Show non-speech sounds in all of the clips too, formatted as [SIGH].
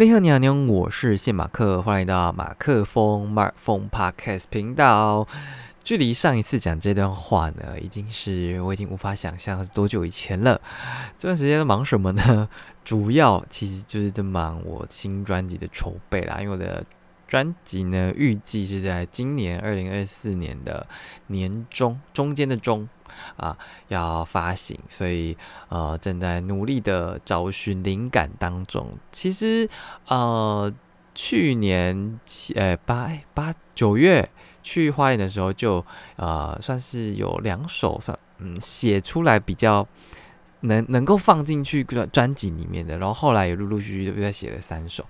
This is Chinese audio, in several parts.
你好，你好，你好，我是谢马克，欢迎来到马克风 Mark 风 Podcast 频道。距离上一次讲这段话呢，已经是我已经无法想象是多久以前了。这段时间忙什么呢？[LAUGHS] 主要其实就是在忙我新专辑的筹备啦，因为我的专辑呢，预计是在今年二零二四年的年中中间的中。啊，要发行，所以呃，正在努力的找寻灵感当中。其实呃，去年七呃八八九月去花莲的时候，就呃算是有两首算嗯写出来比较能能够放进去专专辑里面的，然后后来也陆陆续续又在写了三首，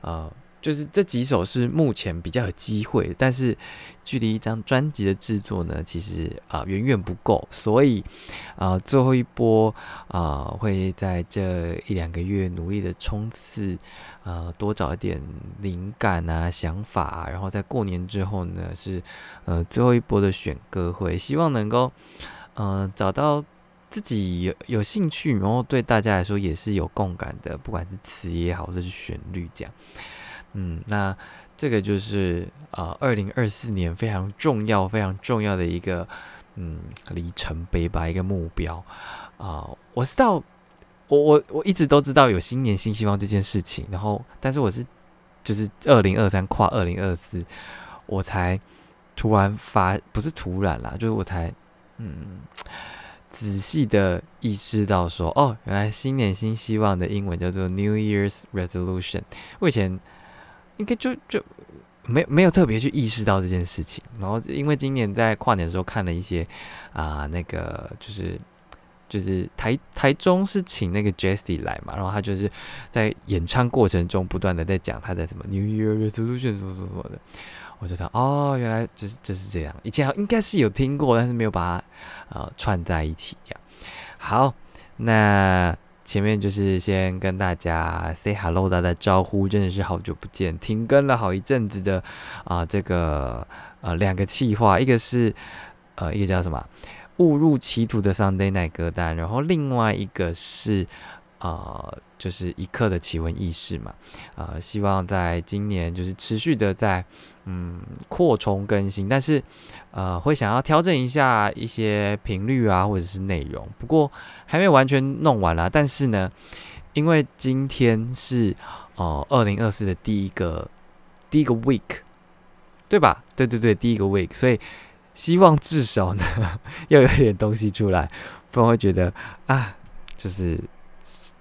呃。就是这几首是目前比较有机会，但是距离一张专辑的制作呢，其实啊远远不够，所以啊最后一波啊会在这一两个月努力的冲刺，啊多找一点灵感啊想法，然后在过年之后呢是呃最后一波的选歌会，希望能够嗯找到自己有有兴趣，然后对大家来说也是有共感的，不管是词也好，或者是旋律这样。嗯，那这个就是呃，二零二四年非常重要、非常重要的一个嗯里程碑吧，一个目标啊。我知道，我我我一直都知道有新年新希望这件事情，然后，但是我是就是二零二三跨二零二四，我才突然发，不是突然啦，就是我才嗯仔细的意识到说，哦，原来新年新希望的英文叫做 New Year's Resolution，我以前。应该就就没没有特别去意识到这件事情，然后因为今年在跨年的时候看了一些啊，那个就是就是台台中是请那个 Jesse 来嘛，然后他就是在演唱过程中不断的在讲他的什么 New Year Resolution 什么什么什么的，我就想哦，原来就是就是这样，以前应该是有听过，但是没有把它呃串在一起这样。好，那。前面就是先跟大家 say hello，打打招呼，真的是好久不见，停更了好一阵子的啊，这个呃两个计划，一个是呃一个叫什么误入歧途的 Sunday Night 歌单，然后另外一个是。呃，就是一刻的奇闻异事嘛，呃，希望在今年就是持续的在嗯扩充更新，但是呃会想要调整一下一些频率啊，或者是内容，不过还没完全弄完啦。但是呢，因为今天是哦二零二四的第一个第一个 week，对吧？对对对，第一个 week，所以希望至少呢 [LAUGHS] 要有点东西出来，不然会觉得啊，就是。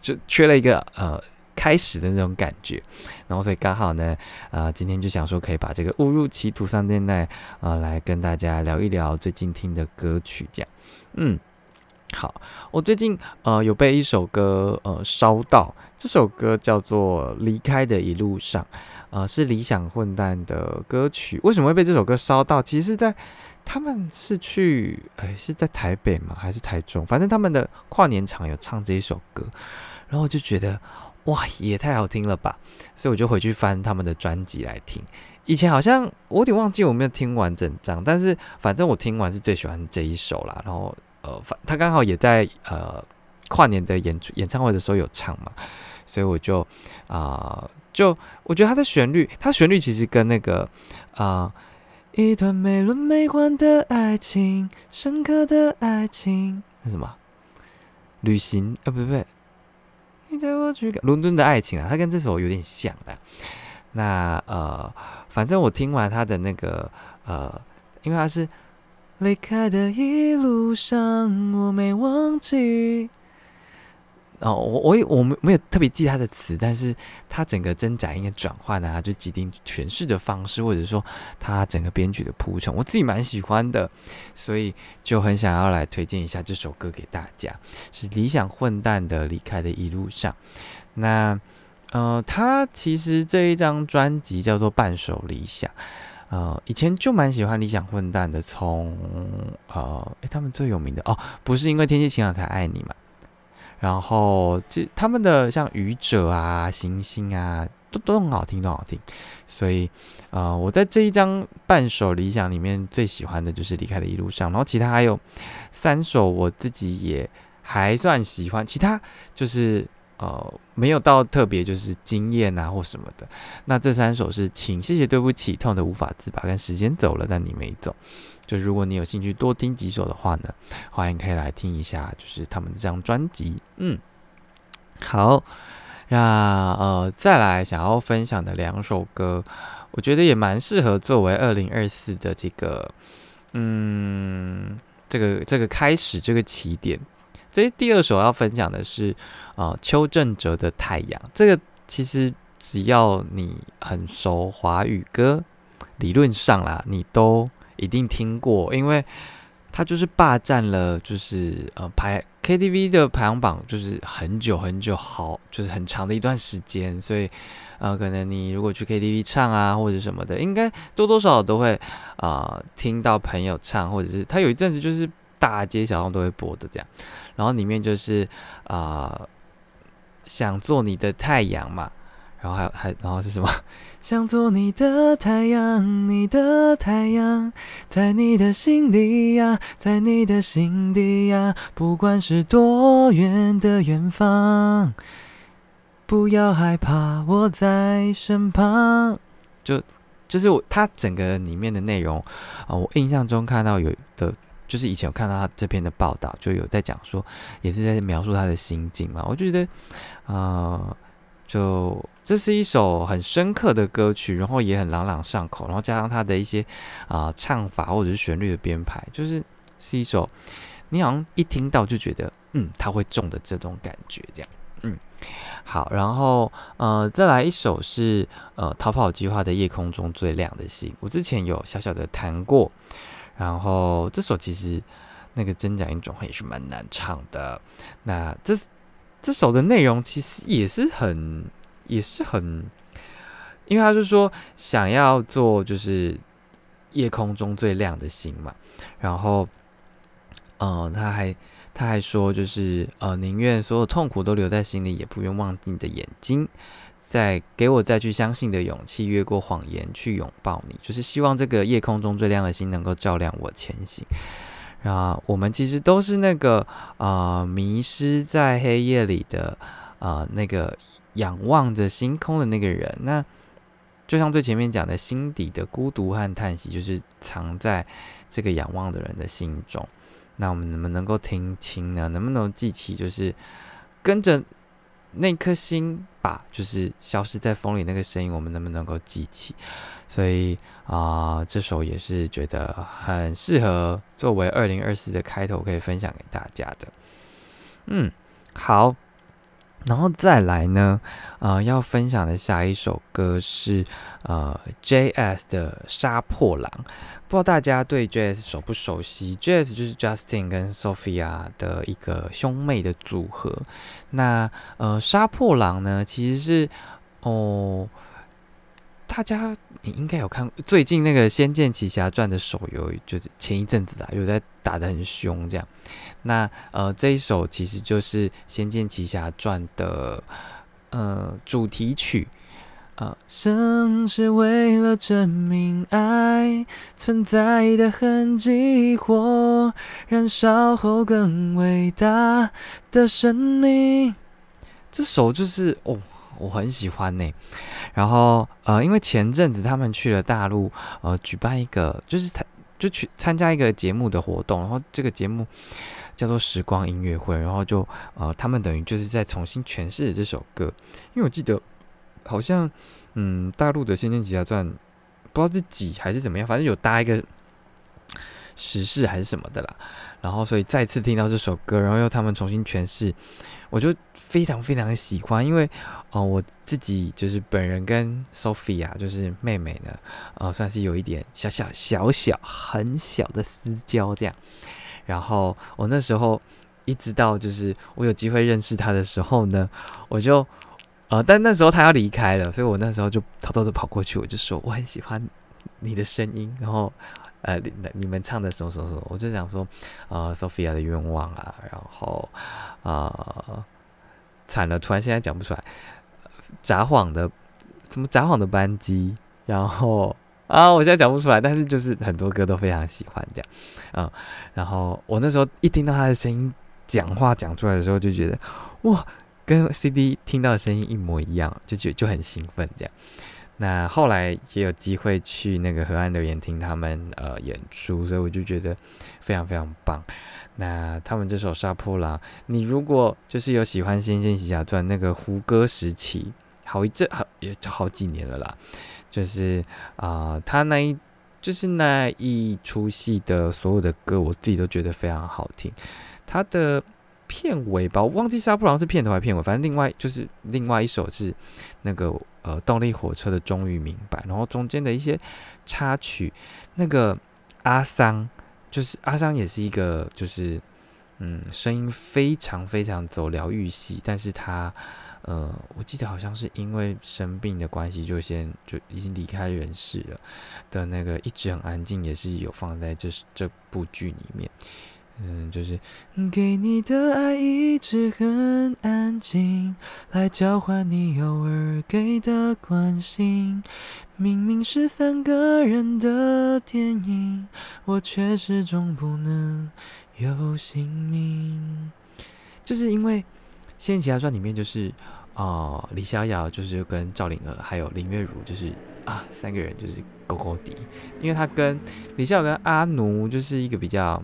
就缺了一个呃开始的那种感觉，然后所以刚好呢，呃，今天就想说可以把这个误入歧途上电台啊来跟大家聊一聊最近听的歌曲，这样，嗯，好，我最近呃有被一首歌呃烧到，这首歌叫做《离开的一路上》，呃是理想混蛋的歌曲，为什么会被这首歌烧到？其实是在。他们是去，哎，是在台北吗？还是台中？反正他们的跨年场有唱这一首歌，然后我就觉得，哇，也太好听了吧！所以我就回去翻他们的专辑来听。以前好像我有点忘记我没有听完整张，但是反正我听完是最喜欢这一首啦。然后，呃，他刚好也在呃跨年的演出演唱会的时候有唱嘛，所以我就啊，就我觉得他的旋律，他旋律其实跟那个啊。一段美轮美奂的爱情，深刻的爱情，那什么？旅行？啊，不不不，你带我去伦敦的爱情啊，它跟这首有点像的。那呃，反正我听完他的那个呃，因为他是离开的一路上，我没忘记。哦，我我也我没没有特别记他的词，但是他整个真假音的转换啊，就几定诠释的方式，或者说他整个编曲的铺陈，我自己蛮喜欢的，所以就很想要来推荐一下这首歌给大家，是理想混蛋的离开的一路上。那呃，他其实这一张专辑叫做半首理想，呃，以前就蛮喜欢理想混蛋的，从呃，他们最有名的哦，不是因为天气晴朗才爱你嘛。然后这他们的像愚者啊、行星啊，都都很好听，都好听。所以，呃，我在这一张半首理想里面最喜欢的就是离开的一路上。然后其他还有三首我自己也还算喜欢，其他就是呃，没有到特别就是惊艳啊或什么的。那这三首是请、谢谢、对不起、痛的无法自拔，跟时间走了但你没走。就如果你有兴趣多听几首的话呢，欢迎可以来听一下，就是他们这张专辑。嗯，好，那呃，再来想要分享的两首歌，我觉得也蛮适合作为二零二四的这个，嗯，这个这个开始这个起点。这第二首要分享的是啊，邱正哲的《太阳》。这个其实只要你很熟华语歌，理论上啦，你都。一定听过，因为他就是霸占了，就是呃排 KTV 的排行榜，就是很久很久，好就是很长的一段时间。所以呃，可能你如果去 KTV 唱啊，或者什么的，应该多多少少都会啊听到朋友唱，或者是他有一阵子就是大街小巷都会播的这样。然后里面就是啊想做你的太阳嘛。然后还有还然后是什么？[LAUGHS] 想做你的太阳，你的太阳，在你的心底呀，在你的心底呀，不管是多远的远方，不要害怕，我在身旁。就就是我它整个里面的内容啊，我印象中看到有的，就是以前有看到他这篇的报道，就有在讲说，也是在描述他的心境嘛。我觉得啊。就这是一首很深刻的歌曲，然后也很朗朗上口，然后加上他的一些啊唱法或者是旋律的编排，就是是一首你好像一听到就觉得嗯他会中的这种感觉，这样嗯好，然后呃再来一首是呃逃跑计划的夜空中最亮的星，我之前有小小的弹过，然后这首其实那个真假音转换也是蛮难唱的，那这。这首的内容其实也是很，也是很，因为他是说想要做就是夜空中最亮的星嘛，然后，呃，他还他还说就是呃，宁愿所有痛苦都留在心里，也不愿忘记你的眼睛，再给我再去相信的勇气，越过谎言去拥抱你，就是希望这个夜空中最亮的星能够照亮我前行。啊，我们其实都是那个啊，迷失在黑夜里的啊，那个仰望着星空的那个人。那就像最前面讲的，心底的孤独和叹息，就是藏在这个仰望的人的心中。那我们能不能够听清呢？能不能记起，就是跟着那颗心吧，就是消失在风里那个声音，我们能不能够记起？所以啊，这首也是觉得很适合作为二零二四的开头，可以分享给大家的。嗯，好，然后再来呢，呃，要分享的下一首歌是呃 J.S 的《杀破狼》。不知道大家对 J.S 熟不熟悉？J.S 就是 Justin 跟 Sophia 的一个兄妹的组合。那呃，《杀破狼》呢，其实是哦。大家你应该有看最近那个《仙剑奇侠传》的手游，就是前一阵子啊，有在打的很凶这样。那呃这一首其实就是《仙剑奇侠传》的呃主题曲啊。生是为了证明爱存在的痕迹，火燃烧后更伟大的生命。这首就是哦。我很喜欢呢，然后呃，因为前阵子他们去了大陆，呃，举办一个就是参就去参加一个节目的活动，然后这个节目叫做时光音乐会，然后就呃，他们等于就是在重新诠释这首歌，因为我记得好像嗯，大陆的《仙剑奇侠传》不知道是几还是怎么样，反正有搭一个时事还是什么的啦，然后所以再次听到这首歌，然后又他们重新诠释，我就非常非常的喜欢，因为。哦，我自己就是本人跟 Sophia 就是妹妹呢，呃，算是有一点小小小小很小的私交这样。然后我那时候一直到就是我有机会认识她的时候呢，我就呃，但那时候她要离开了，所以我那时候就偷偷的跑过去，我就说我很喜欢你的声音，然后呃，你你们唱的什么什么什么，我就想说呃，Sophia 的愿望啊，然后啊，惨了，突然现在讲不出来。札幌的什么札幌的班机，然后啊，我现在讲不出来，但是就是很多歌都非常喜欢这样，嗯，然后我那时候一听到他的声音讲话讲出来的时候，就觉得哇，跟 CD 听到的声音一模一样，就觉就很兴奋这样。那后来也有机会去那个河岸留言听他们呃演出，所以我就觉得非常非常棒。那他们这首《杀破狼》，你如果就是有喜欢《仙剑奇侠传》那个胡歌时期，好一阵好也好几年了啦，就是啊，他那一就是那一出戏的所有的歌，我自己都觉得非常好听。他的片尾吧，我忘记《杀破狼》是片头还是片尾，反正另外就是另外一首是那个。呃，动力火车的终于明白，然后中间的一些插曲，那个阿桑，就是阿桑也是一个，就是嗯，声音非常非常走疗愈系，但是他呃，我记得好像是因为生病的关系，就先就已经离开人世了的那个，一直很安静，也是有放在这这部剧里面。嗯，就是给你的爱一直很安静，来交换你偶尔给的关心。明明是三个人的电影，我却始终不能有姓名。就是因为《仙剑奇侠传》里面就是啊，李逍遥就是跟赵灵儿还有林月如就是啊三个人就是勾勾底，因为他跟李逍遥跟阿奴就是一个比较。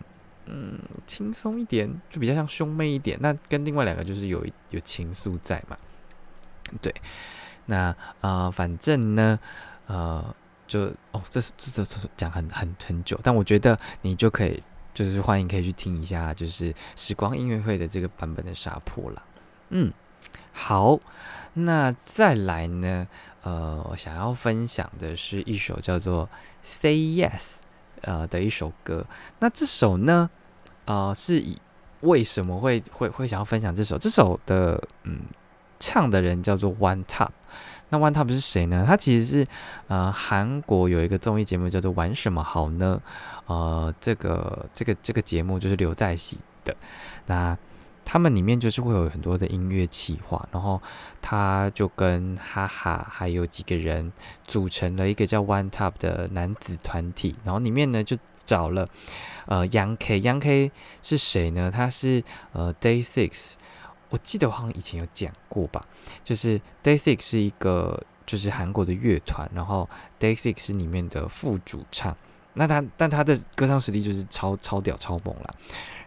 嗯，轻松一点，就比较像兄妹一点。那跟另外两个就是有有情愫在嘛？对，那啊，反正呢，呃，就哦，这这这讲很很很久，但我觉得你就可以，就是欢迎可以去听一下，就是时光音乐会的这个版本的杀破狼。嗯，好，那再来呢，呃，我想要分享的是一首叫做《Say Yes》呃的一首歌。那这首呢？啊，是以为什么会会会想要分享这首？这首的嗯，唱的人叫做 One Top。那 One Top 是谁呢？他其实是呃韩国有一个综艺节目叫做《玩什么好呢》。呃，这个这个这个节目就是刘在熙的。那他们里面就是会有很多的音乐企划，然后他就跟哈哈还有几个人组成了一个叫 One Top 的男子团体，然后里面呢就找了呃 Young K，Young K 是谁呢？他是呃 Day Six，我记得我好像以前有讲过吧，就是 Day Six 是一个就是韩国的乐团，然后 Day Six 是里面的副主唱，那他但他的歌唱实力就是超超屌超猛了，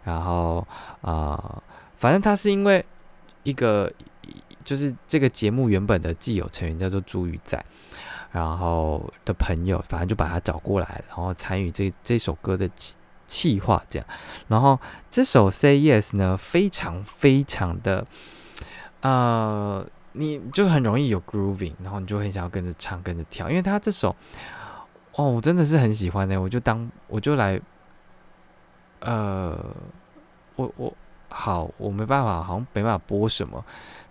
然后啊。反正他是因为一个，就是这个节目原本的既有成员叫做朱宇在，然后的朋友，反正就把他找过来，然后参与这这首歌的企企划，这样。然后这首 Say Yes 呢，非常非常的，呃，你就很容易有 grooving，然后你就很想要跟着唱，跟着跳，因为他这首，哦，我真的是很喜欢的，我就当我就来，呃，我我。好，我没办法，好像没办法播什么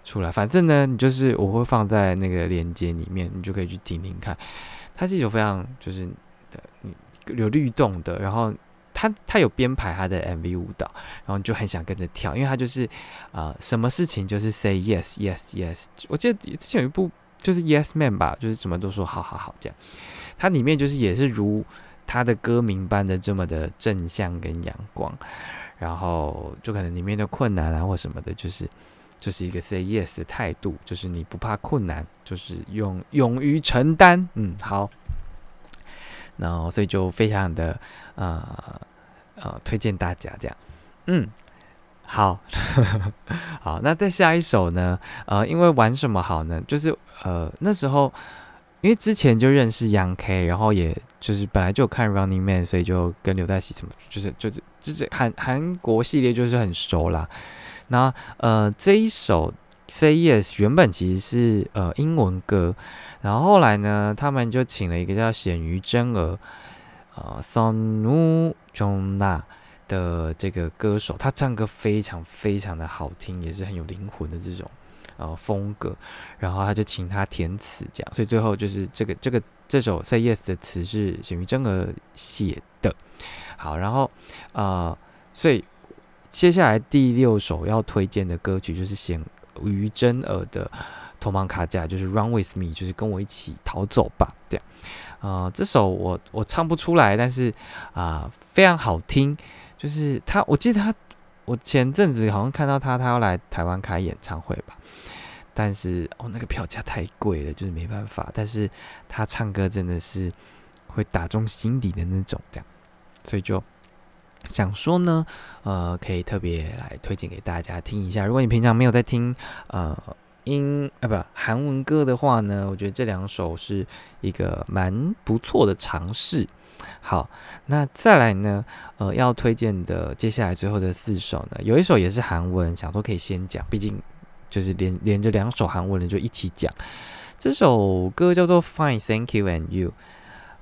出来。反正呢，你就是我会放在那个链接里面，你就可以去听听看。它是一种非常就是的，你有律动的，然后它它有编排它的 MV 舞蹈，然后你就很想跟着跳，因为它就是啊，什么事情就是 say yes yes yes。我记得之前有一部就是 Yes Man 吧，就是什么都说好好好这样。它里面就是也是如他的歌名般的这么的正向跟阳光。然后就可能里面的困难啊或什么的，就是就是一个 say yes 的态度，就是你不怕困难，就是勇勇于承担。嗯，好，然后所以就非常的呃呃推荐大家这样。嗯，好，[LAUGHS] 好，那再下一首呢？呃，因为玩什么好呢？就是呃那时候。因为之前就认识 Young K，然后也就是本来就有看 Running Man，所以就跟刘在熙什么，就是就是就是韩韩国系列就是很熟啦。那呃这一首 Say Yes 原本其实是呃英文歌，然后后来呢，他们就请了一个叫显于真儿呃 Sonu Jona 的这个歌手，他唱歌非常非常的好听，也是很有灵魂的这种。呃，风格，然后他就请他填词，这样，所以最后就是这个这个这首 Say Yes 的词是显于真儿写的。好，然后呃，所以接下来第六首要推荐的歌曲就是显于真儿的《头芒卡架》，就是 Run With Me，就是跟我一起逃走吧，这样。呃，这首我我唱不出来，但是啊，非常好听，就是他，我记得他。我前阵子好像看到他，他要来台湾开演唱会吧，但是哦，那个票价太贵了，就是没办法。但是他唱歌真的是会打中心底的那种，这样，所以就想说呢，呃，可以特别来推荐给大家听一下。如果你平常没有在听呃英啊不韩文歌的话呢，我觉得这两首是一个蛮不错的尝试。好，那再来呢？呃，要推荐的接下来最后的四首呢，有一首也是韩文，想说可以先讲，毕竟就是连连着两首韩文的就一起讲。这首歌叫做《Fine Thank You and You》，《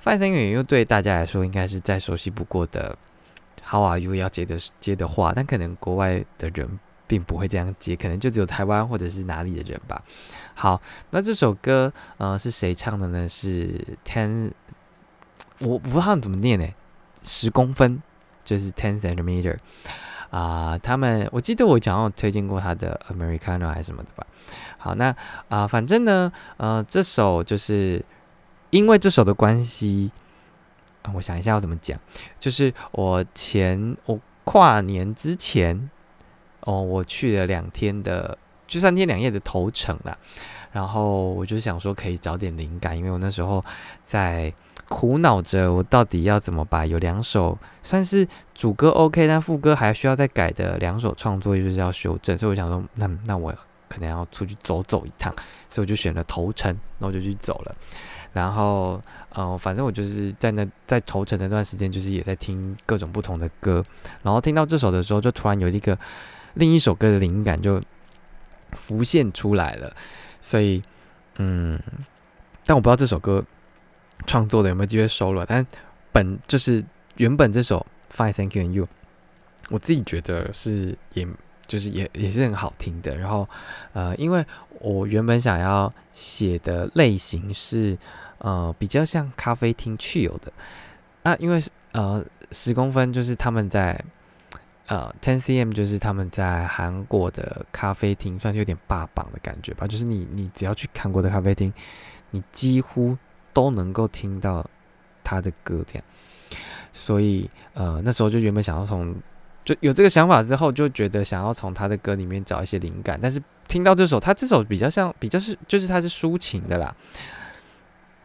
Fine Thank You and You》对大家来说应该是再熟悉不过的《How Are You》要接的接的话，但可能国外的人并不会这样接，可能就只有台湾或者是哪里的人吧。好，那这首歌呃是谁唱的呢？是 Ten。我不知道怎么念呢，十公分就是 ten centimeter 啊。他们我记得我讲要推荐过他的 Americano 还是什么的吧。好，那啊，反正呢，呃，这首就是因为这首的关系，我想一下要怎么讲，就是我前我跨年之前哦，我去了两天的，就三天两夜的头程了。然后我就想说可以找点灵感，因为我那时候在。苦恼着我到底要怎么把有两首算是主歌 OK，但副歌还需要再改的两首创作，就是要修正。所以我想说，那那我可能要出去走走一趟，所以我就选了头城，然后就去走了。然后，呃，反正我就是在那在头城那段时间，就是也在听各种不同的歌。然后听到这首的时候，就突然有一个另一首歌的灵感就浮现出来了。所以，嗯，但我不知道这首歌。创作的有没有机会收了？但本就是原本这首《Fine Thank You and You》，我自己觉得是也就是也也是很好听的。然后呃，因为我原本想要写的类型是呃比较像咖啡厅去有的啊，因为呃十公分就是他们在呃 Ten cm 就是他们在韩国的咖啡厅，算是有点霸榜的感觉吧。就是你你只要去韩国的咖啡厅，你几乎都能够听到他的歌，这样，所以呃那时候就原本想要从就有这个想法之后，就觉得想要从他的歌里面找一些灵感，但是听到这首，他这首比较像比较是就是他是抒情的啦，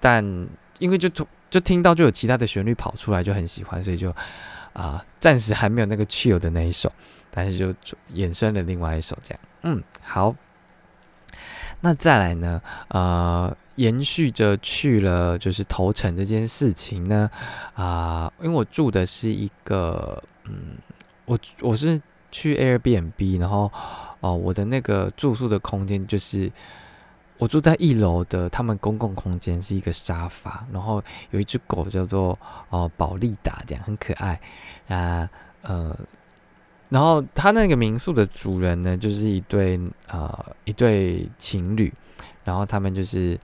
但因为就就听到就有其他的旋律跑出来，就很喜欢，所以就啊暂时还没有那个去有的那一首，但是就衍生了另外一首这样，嗯好。那再来呢？呃，延续着去了就是投诚这件事情呢，啊，因为我住的是一个，嗯，我我是去 Airbnb，然后哦，我的那个住宿的空间就是我住在一楼的，他们公共空间是一个沙发，然后有一只狗叫做哦宝利达，这样很可爱啊，呃。然后他那个民宿的主人呢，就是一对呃一对情侣，然后他们就是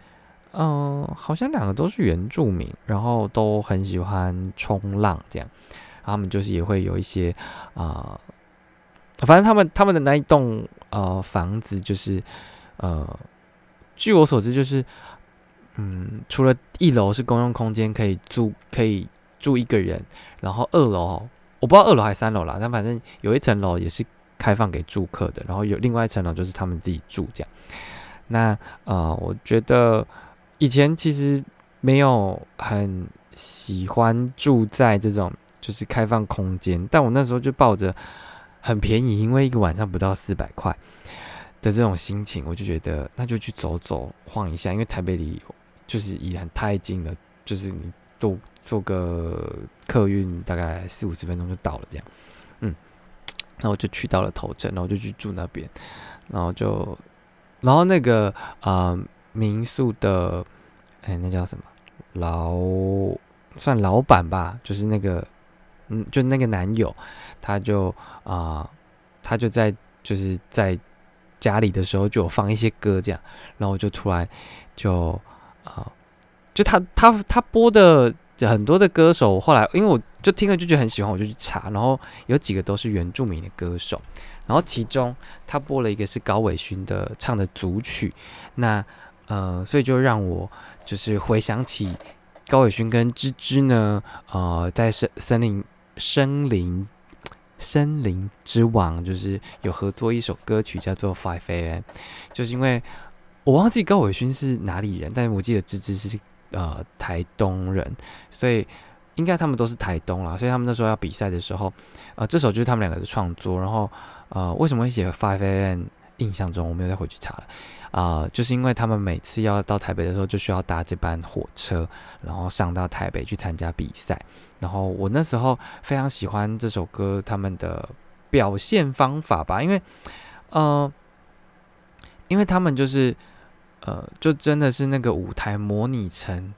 嗯，好像两个都是原住民，然后都很喜欢冲浪这样，他们就是也会有一些啊，反正他们他们的那一栋呃房子就是呃，据我所知就是嗯，除了一楼是公用空间可以住可以住一个人，然后二楼。我不知道二楼还是三楼啦，但反正有一层楼也是开放给住客的，然后有另外一层楼就是他们自己住这样。那呃，我觉得以前其实没有很喜欢住在这种就是开放空间，但我那时候就抱着很便宜，因为一个晚上不到四百块的这种心情，我就觉得那就去走走晃一下，因为台北离就是依然太近了，就是你都。坐个客运大概四五十分钟就到了，这样，嗯，然后我就去到了头城，然后就去住那边，然后就，然后那个啊民宿的，哎，那叫什么老算老板吧，就是那个，嗯，就那个男友，他就啊，他就在就是在家里的时候就有放一些歌这样，然后就突然就啊，就他他他播的。很多的歌手，后来因为我就听了就觉得很喜欢，我就去查，然后有几个都是原住民的歌手，然后其中他播了一个是高伟勋的唱的组曲，那呃，所以就让我就是回想起高伟勋跟芝芝呢，呃，在森森林森林森林之王就是有合作一首歌曲叫做 Five A.M.，就是因为我忘记高伟勋是哪里人，但是我记得芝芝是呃台东人，所以应该他们都是台东啦，所以他们那时候要比赛的时候，呃，这首就是他们两个的创作，然后呃，为什么会写 Five A.M.？印象中我没有再回去查了，啊，就是因为他们每次要到台北的时候，就需要搭这班火车，然后上到台北去参加比赛。然后我那时候非常喜欢这首歌，他们的表现方法吧，因为，呃，因为他们就是，呃，就真的是那个舞台模拟成。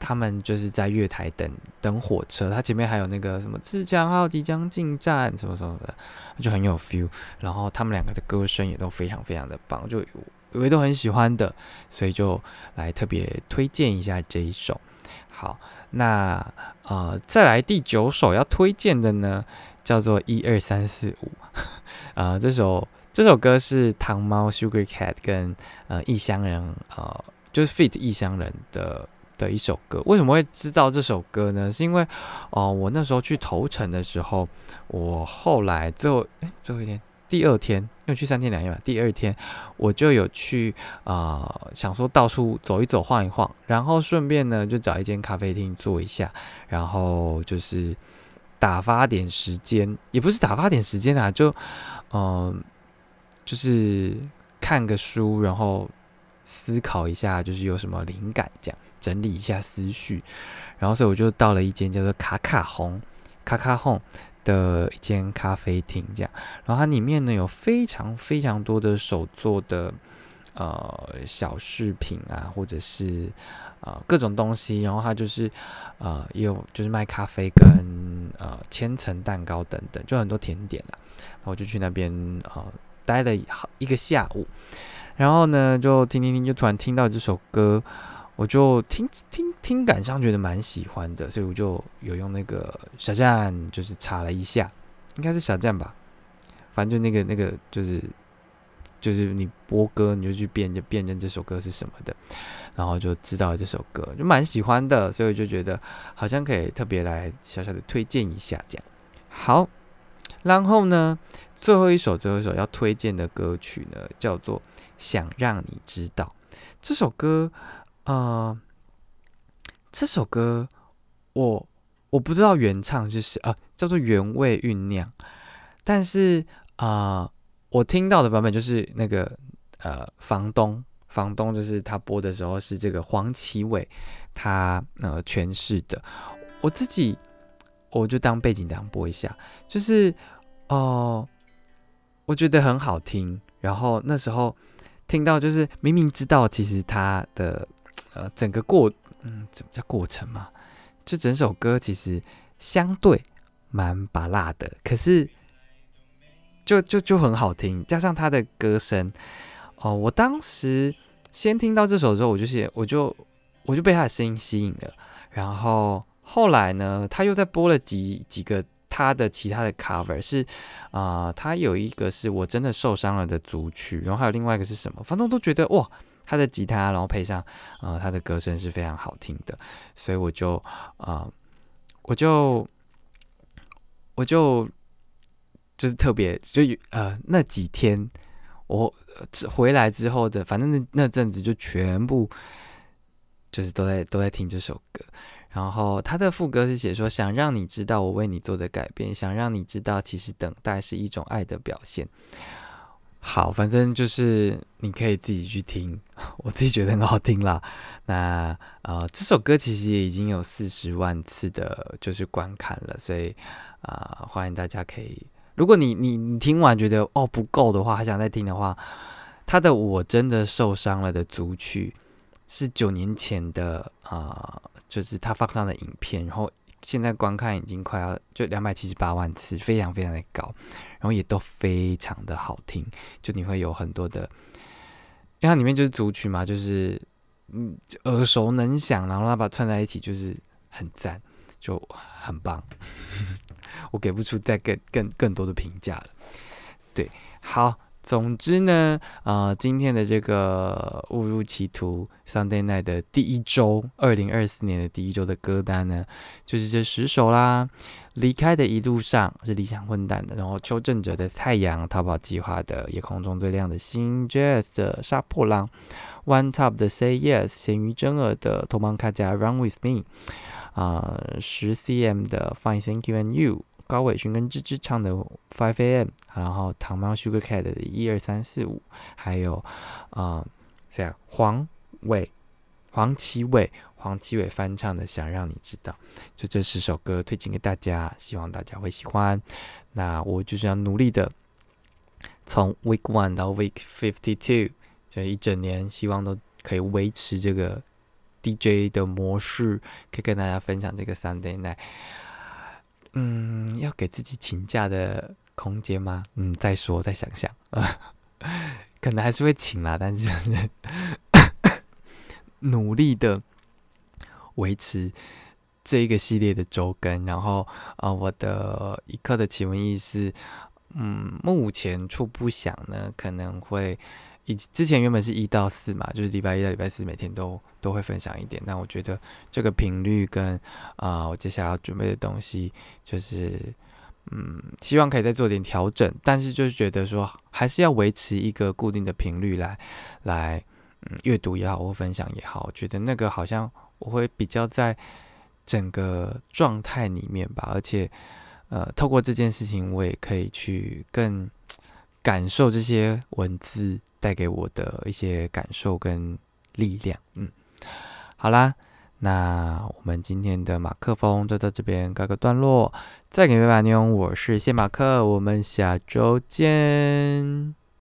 他们就是在月台等等火车，他前面还有那个什么自强号即将进站什么什么的，就很有 feel。然后他们两个的歌声也都非常非常的棒，就我也都很喜欢的，所以就来特别推荐一下这一首。好，那呃再来第九首要推荐的呢，叫做一二三四五。呃，这首这首歌是糖猫 Sugar Cat 跟呃异乡人呃就是 Fit 异乡人的。的一首歌，为什么会知道这首歌呢？是因为，哦，我那时候去投诚的时候，我后来最后，哎，最后一天，第二天，因为去三天两夜嘛，第二天我就有去啊，想说到处走一走，晃一晃，然后顺便呢，就找一间咖啡厅坐一下，然后就是打发点时间，也不是打发点时间啊，就嗯，就是看个书，然后思考一下，就是有什么灵感这样。整理一下思绪，然后所以我就到了一间叫做卡卡红卡卡红的一间咖啡厅，这样，然后它里面呢有非常非常多的手做的呃小饰品啊，或者是呃各种东西，然后它就是呃也有就是卖咖啡跟呃千层蛋糕等等，就很多甜点啦。然后我就去那边呃待了好一个下午，然后呢就听听听，就突然听到这首歌。我就听听听感上觉得蛮喜欢的，所以我就有用那个小站，就是查了一下，应该是小站吧，反正就那个那个就是就是你播歌你就去辨就辨认这首歌是什么的，然后就知道这首歌就蛮喜欢的，所以我就觉得好像可以特别来小小的推荐一下这样。好，然后呢，最后一首最后一首要推荐的歌曲呢，叫做《想让你知道》这首歌。呃，这首歌我我不知道原唱就是啊，叫做原味酝酿，但是啊，我听到的版本就是那个呃，房东房东就是他播的时候是这个黄奇伟他呃诠释的，我自己我就当背景当播一下，就是哦，我觉得很好听，然后那时候听到就是明明知道其实他的。呃，整个过，嗯，怎么叫过程嘛？就整首歌其实相对蛮拔辣的，可是就就就很好听，加上他的歌声，哦，我当时先听到这首之后，我就写，我就我就被他的声音吸引了。然后后来呢，他又在播了几几个他的其他的 cover，是啊，他有一个是我真的受伤了的组曲，然后还有另外一个是什么？反正都觉得哇。他的吉他，然后配上，呃，他的歌声是非常好听的，所以我就，啊，我就，我就，就是特别，就呃，那几天我回来之后的，反正那那阵子就全部就是都在都在听这首歌，然后他的副歌是写说，想让你知道我为你做的改变，想让你知道其实等待是一种爱的表现。好，反正就是你可以自己去听，[LAUGHS] 我自己觉得很好听啦。那呃，这首歌其实也已经有四十万次的，就是观看了，所以啊，欢迎大家可以，如果你你你听完觉得哦不够的话，还想再听的话，他的我真的受伤了的组曲是九年前的啊，就是他放上的影片，然后。现在观看已经快要就两百七十八万次，非常非常的高，然后也都非常的好听，就你会有很多的，因为它里面就是组曲嘛，就是嗯耳熟能详，然后它把串在一起，就是很赞，就很棒，[LAUGHS] 我给不出再更更更多的评价了。对，好，总之呢，啊，今天的这个误入歧途 Sunday Night 的第一周，二零二四年的第一周的歌单呢，就是这十首啦。离开的一路上是理想混蛋的，然后邱正哲的太阳，逃跑计划的夜空中最亮的星，Jazz 的杀破狼，One Top 的 Say Yes，咸鱼真儿的头芒卡加 Run With Me，啊，十 cm 的 Fine Thank You and You。高伟勋跟芝芝唱的 Five A.M.，然后糖猫 Sugar Cat 的一二三四五，还有啊，这样黄伟、黄奇伟、黄奇伟翻唱的《想让你知道》，就这十首歌推荐给大家，希望大家会喜欢。那我就是要努力的，从 Week One 到 Week Fifty Two 这一整年，希望都可以维持这个 DJ 的模式，可以跟大家分享这个 Sunday Night。嗯，要给自己请假的空间吗？嗯，再说，再想想，[LAUGHS] 可能还是会请啦，但是就是 [COUGHS] 努力的维持这一个系列的周更。然后啊，我的一刻的奇闻异事，嗯，目前初步想呢，可能会。以之前原本是一到四嘛，就是礼拜一到礼拜四每天都都会分享一点。那我觉得这个频率跟啊，我接下来要准备的东西，就是嗯，希望可以再做点调整。但是就是觉得说，还是要维持一个固定的频率来来，嗯，阅读也好或分享也好，我觉得那个好像我会比较在整个状态里面吧。而且呃，透过这件事情，我也可以去更。感受这些文字带给我的一些感受跟力量，嗯，好啦，那我们今天的马克风就到这边告个段落，再给拜拜妞，我是谢马克，我们下周见。